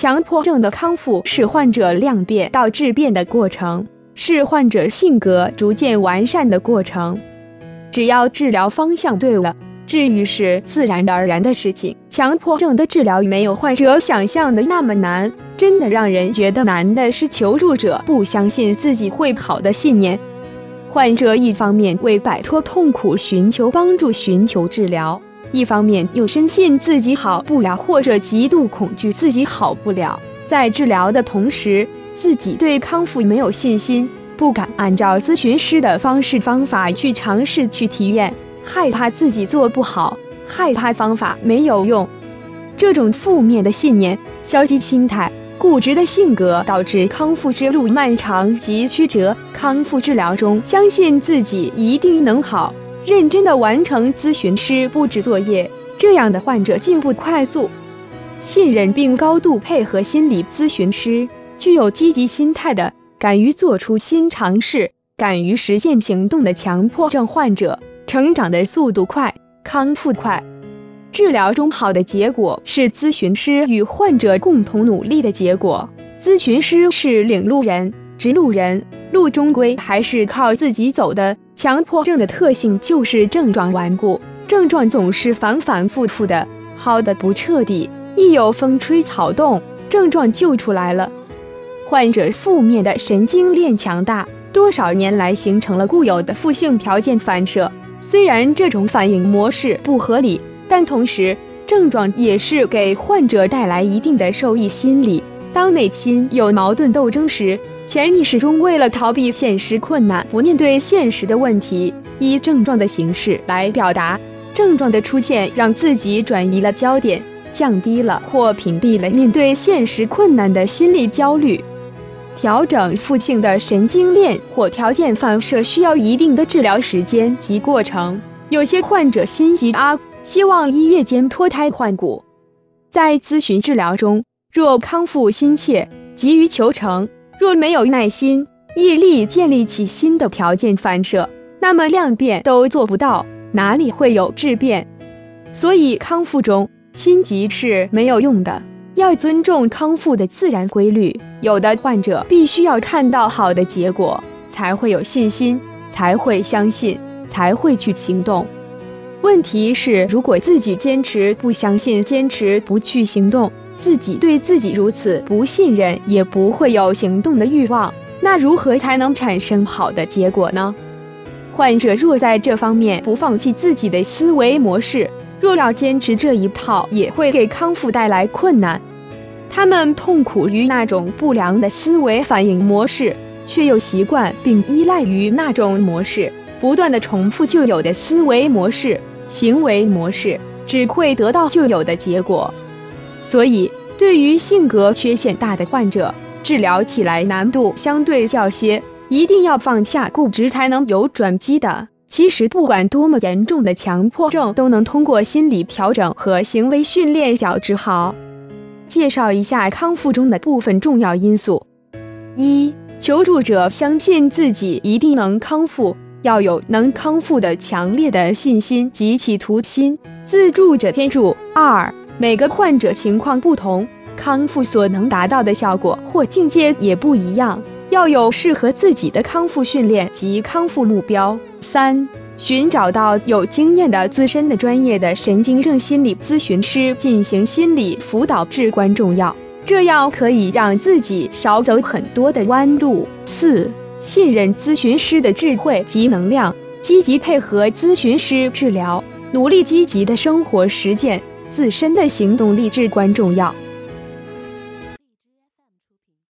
强迫症的康复是患者量变到质变的过程，是患者性格逐渐完善的过程。只要治疗方向对了，治愈是自然而然的事情。强迫症的治疗没有患者想象的那么难，真的让人觉得难的是求助者不相信自己会好的信念。患者一方面为摆脱痛苦寻求帮助、寻求治疗，一方面又深信自己好不了，或者极度恐惧自己好不了。在治疗的同时，自己对康复没有信心。不敢按照咨询师的方式方法去尝试去体验，害怕自己做不好，害怕方法没有用。这种负面的信念、消极心态、固执的性格，导致康复之路漫长及曲折。康复治疗中，相信自己一定能好，认真的完成咨询师布置作业，这样的患者进步快速。信任并高度配合心理咨询师，具有积极心态的。敢于做出新尝试、敢于实践行动的强迫症患者，成长的速度快，康复快。治疗中好的结果是咨询师与患者共同努力的结果。咨询师是领路人、指路人，路终归还是靠自己走的。强迫症的特性就是症状顽固，症状总是反反复复的，好的不彻底，一有风吹草动，症状就出来了。患者负面的神经链强大，多少年来形成了固有的负性条件反射。虽然这种反应模式不合理，但同时症状也是给患者带来一定的受益心理。当内心有矛盾斗争时，潜意识中为了逃避现实困难，不面对现实的问题，以症状的形式来表达。症状的出现让自己转移了焦点，降低了或屏蔽了面对现实困难的心理焦虑。调整负性的神经链或条件反射需要一定的治疗时间及过程。有些患者心急啊，希望一夜间脱胎换骨。在咨询治疗中，若康复心切、急于求成，若没有耐心、毅力建立起新的条件反射，那么量变都做不到，哪里会有质变？所以康复中心急是没有用的。要尊重康复的自然规律，有的患者必须要看到好的结果，才会有信心，才会相信，才会去行动。问题是，如果自己坚持不相信，坚持不去行动，自己对自己如此不信任，也不会有行动的欲望，那如何才能产生好的结果呢？患者若在这方面不放弃自己的思维模式，若要坚持这一套，也会给康复带来困难。他们痛苦于那种不良的思维反应模式，却又习惯并依赖于那种模式，不断的重复旧有的思维模式、行为模式，只会得到旧有的结果。所以，对于性格缺陷大的患者，治疗起来难度相对较些，一定要放下固执，才能有转机的。其实，不管多么严重的强迫症，都能通过心理调整和行为训练矫治好。介绍一下康复中的部分重要因素：一、求助者相信自己一定能康复，要有能康复的强烈的信心及企图心。自助者天助。二、每个患者情况不同，康复所能达到的效果或境界也不一样，要有适合自己的康复训练及康复目标。三。寻找到有经验的资深的专业的神经症心理咨询师进行心理辅导至关重要，这样可以让自己少走很多的弯路。四、信任咨询师的智慧及能量，积极配合咨询师治疗，努力积极的生活实践，自身的行动力至关重要。